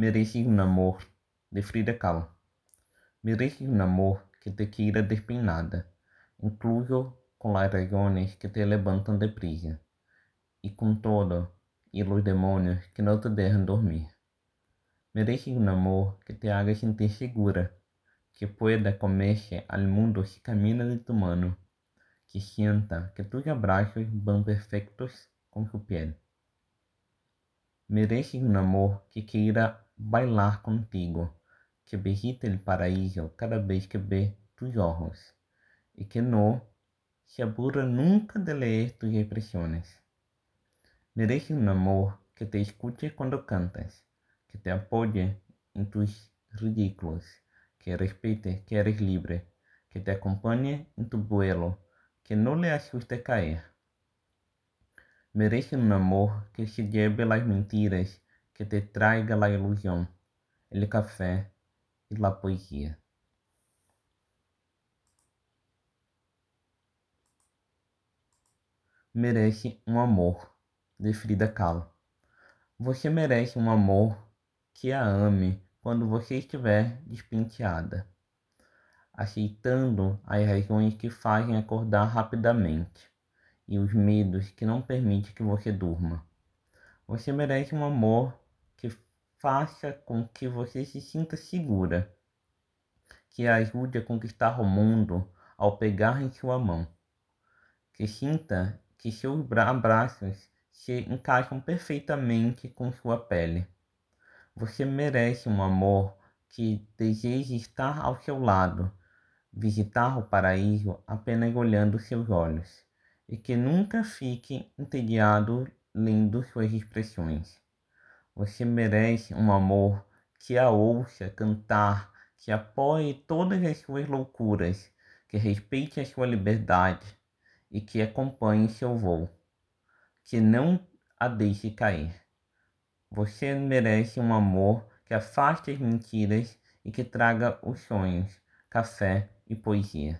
Mereces un amor de Frida Kahlo. Mereces un amor que te quiera despeinada, incluso con las razones que te levantan de prisa, y con todo y los demonios que no te dejan dormir. Mereces un amor que te haga sentir segura, que pueda comerse al mundo si camina de tu mano, que sienta que tus abrazos van perfectos con su piel. Mereces un amor que quiera bailar contigo, que visite el paraíso cada vez que ve tus ojos y que no se aburra nunca de leer tus expresiones. Mereces un amor que te escuche cuando cantas, que te apoye en tus ridículos, que respete que eres libre, que te acompañe en tu vuelo, que no le asuste caer. Mereces un amor que se lleve las mentiras, que te traiga la ilusión, el café y la poesía. Merece um amor, de Frida Kahlo. Você merece um amor que a ame quando você estiver despenteada, aceitando as razões que fazem acordar rapidamente e os medos que não permitem que você durma. Você merece um amor que faça com que você se sinta segura, que ajude a conquistar o mundo ao pegar em sua mão, que sinta que seus abraços se encaixam perfeitamente com sua pele. Você merece um amor que deseje estar ao seu lado, visitar o paraíso apenas olhando seus olhos, e que nunca fique entediado lendo suas expressões. Você merece um amor que a ouça cantar, que apoie todas as suas loucuras, que respeite a sua liberdade e que acompanhe seu voo, que não a deixe cair. Você merece um amor que afaste as mentiras e que traga os sonhos, café e poesia.